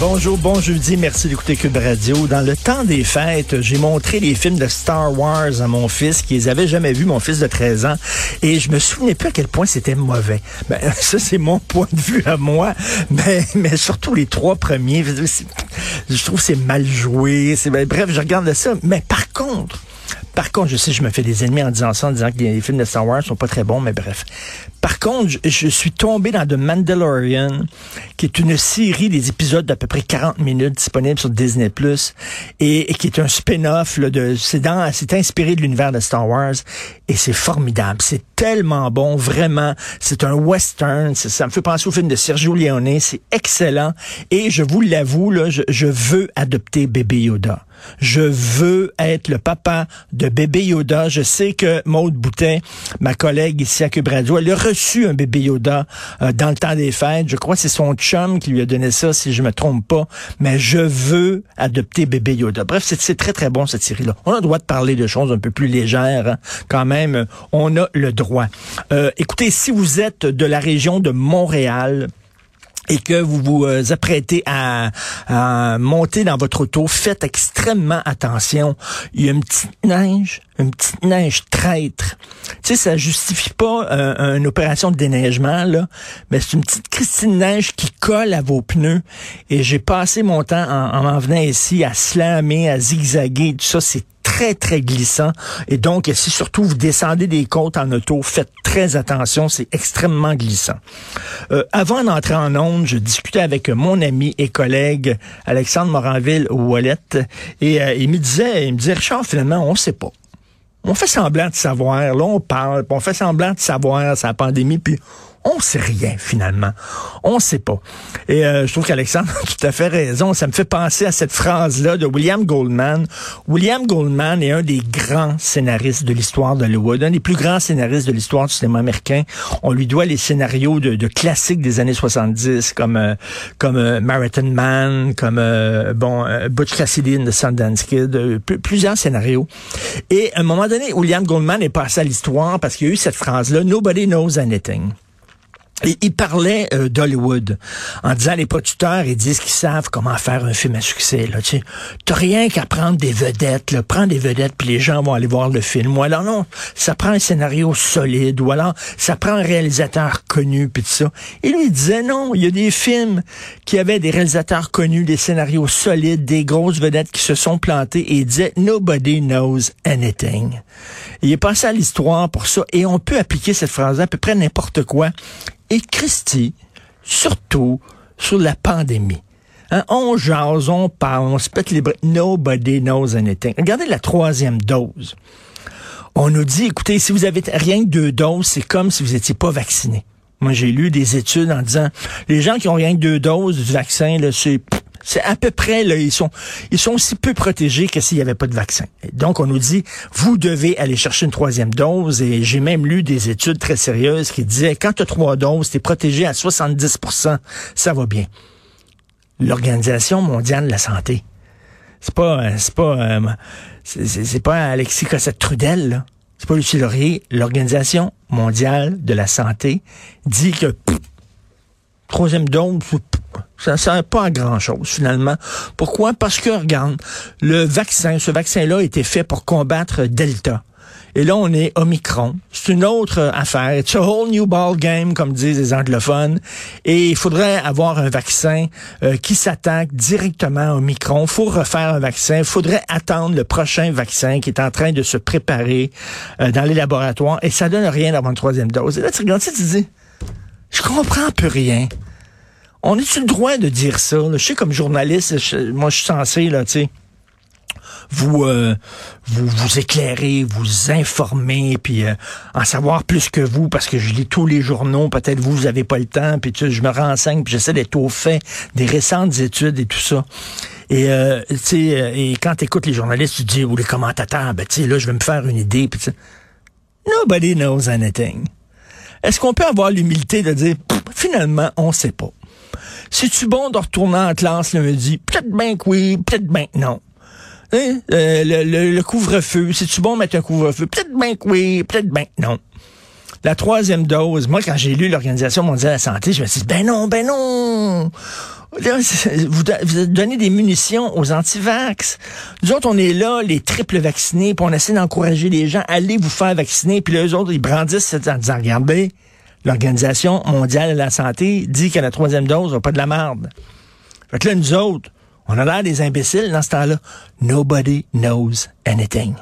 Bonjour, bon jeudi, merci d'écouter Cube Radio. Dans le temps des fêtes, j'ai montré les films de Star Wars à mon fils, qui les jamais vus, mon fils de 13 ans, et je me souvenais plus à quel point c'était mauvais. Ben, ça, c'est mon point de vue à moi, mais, mais surtout les trois premiers, je trouve c'est mal joué, c'est, ben, bref, je regarde ça, mais par contre, par contre, je sais, je me fais des ennemis en disant ça, en disant que les films de Star Wars sont pas très bons, mais bref. Par contre, je, suis tombé dans The Mandalorian, qui est une série des épisodes d'à peu près 40 minutes disponible sur Disney+, et, et qui est un spin-off de, c'est c'est inspiré de l'univers de Star Wars, et c'est formidable. C'est tellement bon, vraiment. C'est un western. Ça me fait penser au film de Sergio Leone. C'est excellent. Et je vous l'avoue, là, je, je veux adopter bébé Yoda. Je veux être le papa de bébé Yoda. Je sais que Maude Boutin, ma collègue ici à Cube Radio, elle a reçu un bébé Yoda euh, dans le temps des fêtes. Je crois que c'est son chum qui lui a donné ça, si je me trompe pas. Mais je veux adopter bébé Yoda. Bref, c'est très, très bon, cette série-là. On a le droit de parler de choses un peu plus légères. Hein. Quand même, on a le droit. Euh, écoutez, si vous êtes de la région de Montréal, et que vous vous euh, apprêtez à, à, monter dans votre auto, faites extrêmement attention. Il y a une petite neige, une petite neige traître. Tu sais, ça justifie pas euh, une opération de déneigement, là, mais c'est une petite Christine neige qui colle à vos pneus. Et j'ai passé mon temps en m'en venant ici à slammer, à zigzaguer, tout ça, c'est très, très glissant. Et donc, si surtout vous descendez des côtes en auto, faites très attention, c'est extrêmement glissant. Euh, avant d'entrer en onde, je discutais avec mon ami et collègue Alexandre Moranville-Wallet et euh, il me disait, il me disait, Richard, finalement, on sait pas. On fait semblant de savoir, là on parle, on fait semblant de savoir sa pandémie, puis on sait rien finalement. On sait pas. Et euh, je trouve qu'Alexandre a tout à fait raison. Ça me fait penser à cette phrase-là de William Goldman. William Goldman est un des grands scénaristes de l'histoire d'Hollywood, un des plus grands scénaristes de l'histoire du cinéma américain. On lui doit les scénarios de, de classiques des années 70 comme euh, comme euh, Marathon Man, comme euh, bon Butch Cassidy and the Sundance Kid, plusieurs scénarios. Et à un moment donné, William Goldman est passé à l'histoire parce qu'il y a eu cette phrase-là, Nobody knows anything. Il parlait euh, d'Hollywood en disant les producteurs, ils disent qu'ils savent comment faire un film à succès. Là, tu n'as rien qu'à prendre des vedettes. Là, prends des vedettes, puis les gens vont aller voir le film. Ou alors non, ça prend un scénario solide. Ou alors ça prend un réalisateur connu, puis tout ça. Et lui, il disait non, il y a des films qui avaient des réalisateurs connus, des scénarios solides, des grosses vedettes qui se sont plantées. Et il disait nobody knows anything. Il est passé à l'histoire pour ça. Et on peut appliquer cette phrase à peu près n'importe quoi. Et Christy, surtout sur la pandémie. Hein, on jase, on parle, on se pète les bras. Nobody knows anything. Regardez la troisième dose. On nous dit, écoutez, si vous avez rien que deux doses, c'est comme si vous n'étiez pas vacciné. Moi, j'ai lu des études en disant, les gens qui ont rien que deux doses du vaccin, c'est c'est à peu près, là, ils sont, ils sont aussi peu protégés que s'il n'y avait pas de vaccin. donc, on nous dit, vous devez aller chercher une troisième dose. Et j'ai même lu des études très sérieuses qui disaient, quand tu as trois doses, tu es protégé à 70% ça va bien. L'Organisation mondiale de la santé. C'est pas, euh, c'est pas, euh, c'est pas Alexis Cossette-Trudel, là. C'est pas Lucie Laurier. L'Organisation mondiale de la santé dit que troisième dose, ça ne sert pas à grand-chose, finalement. Pourquoi? Parce que, regarde, le vaccin, ce vaccin-là a été fait pour combattre Delta. Et là, on est Omicron. C'est une autre affaire. It's a whole new ball game, comme disent les anglophones. Et il faudrait avoir un vaccin euh, qui s'attaque directement à Omicron. Faut refaire un vaccin. Il faudrait attendre le prochain vaccin qui est en train de se préparer euh, dans les laboratoires. Et ça donne rien d'avoir une troisième dose. Et là, tu regardes ça, tu dis, je comprends plus rien. On est-tu le droit de dire ça? Je sais, comme journaliste, moi, je suis censé, là, tu sais, vous, euh, vous vous éclairer, vous informer, puis euh, en savoir plus que vous, parce que je lis tous les journaux, peut-être vous, vous avez pas le temps, puis je me renseigne, puis j'essaie d'être au fait des récentes études et tout ça. Et euh, tu sais, et quand tu écoutes les journalistes, tu dis ou les commentateurs, ben tu sais, là, je vais me faire une idée, puis Nobody knows anything. Est-ce qu'on peut avoir l'humilité de dire, finalement, on sait pas? C'est-tu bon de retourner en classe lundi? Peut-être bien que oui, peut-être bien que non. Hein? Euh, le, couvre-feu, c'est-tu bon de mettre un couvre-feu? Peut-être bien que oui, peut-être bien que non. La troisième dose, moi, quand j'ai lu l'Organisation mondiale de la santé, je me suis dit, ben non, ben non! vous, donnez des munitions aux antivax. Nous autres, on est là, les triples vaccinés, puis on essaie d'encourager les gens, allez vous faire vacciner, puis les autres, ils brandissent en disant, regardez, l'Organisation mondiale de la santé dit que la troisième dose n'a pas de la merde. Fait que là, nous autres, on a l'air des imbéciles dans ce temps-là. Nobody knows anything.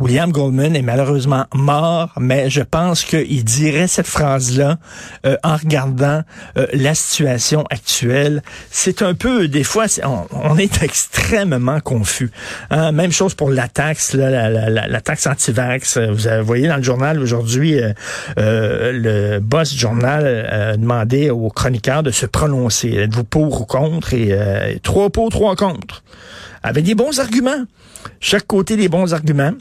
William Goldman est malheureusement mort, mais je pense qu'il dirait cette phrase-là euh, en regardant euh, la situation actuelle. C'est un peu, des fois, on, est extrêmement confus. Hein. Même chose pour la taxe, la, la, la, taxe anti-vax. Vous voyez dans le journal aujourd'hui, euh, le boss du journal a demandé aux chroniqueurs de se prononcer. Êtes-vous pour ou contre? Et trois pour, trois contre. Avec des bons arguments. Chaque côté des bons arguments.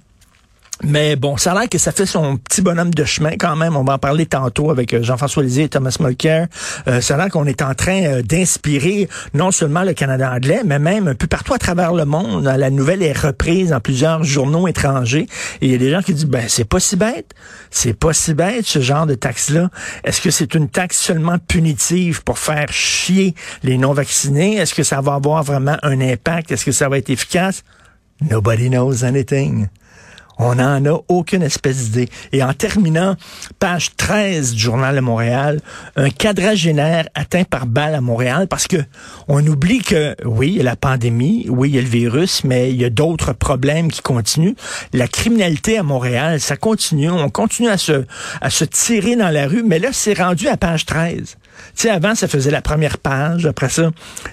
Mais bon, ça a l'air que ça fait son petit bonhomme de chemin quand même. On va en parler tantôt avec euh, Jean-François Lisée et Thomas Mulcair. Euh, ça a l'air qu'on est en train euh, d'inspirer non seulement le Canada anglais, mais même un peu partout à travers le monde. La nouvelle est reprise dans plusieurs journaux étrangers. Et il y a des gens qui disent, ben c'est pas si bête. C'est pas si bête ce genre de taxe-là. Est-ce que c'est une taxe seulement punitive pour faire chier les non-vaccinés? Est-ce que ça va avoir vraiment un impact? Est-ce que ça va être efficace? Nobody knows anything. On n'en a aucune espèce d'idée. Et en terminant, page 13 du Journal de Montréal, un quadragénaire atteint par balle à Montréal parce que on oublie que, oui, il y a la pandémie, oui, il y a le virus, mais il y a d'autres problèmes qui continuent. La criminalité à Montréal, ça continue. On continue à se, à se tirer dans la rue, mais là, c'est rendu à page 13. Tu sais, avant, ça faisait la première page. Après ça,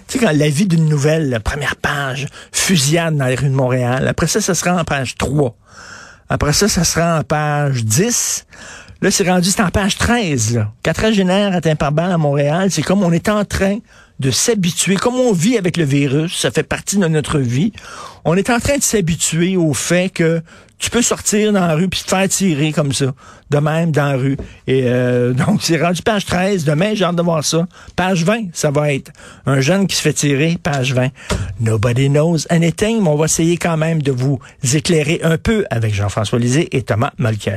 tu sais, quand la vie d'une nouvelle, la première page, fusillade dans les rues de Montréal. Après ça, ça sera en page 3. Après ça, ça sera en page 10. Là, c'est rendu, c'est en page 13. Là. Quadragénaire atteint par balle à Montréal. C'est comme on est en train de s'habituer, comme on vit avec le virus, ça fait partie de notre vie. On est en train de s'habituer au fait que tu peux sortir dans la rue puis te faire tirer comme ça, de même dans la rue. Et euh, donc, c'est rendu page 13. Demain, j'ai hâte de voir ça. Page 20, ça va être un jeune qui se fait tirer, page 20. Nobody knows anything, mais on va essayer quand même de vous éclairer un peu avec Jean-François Lisée et Thomas Mulcair.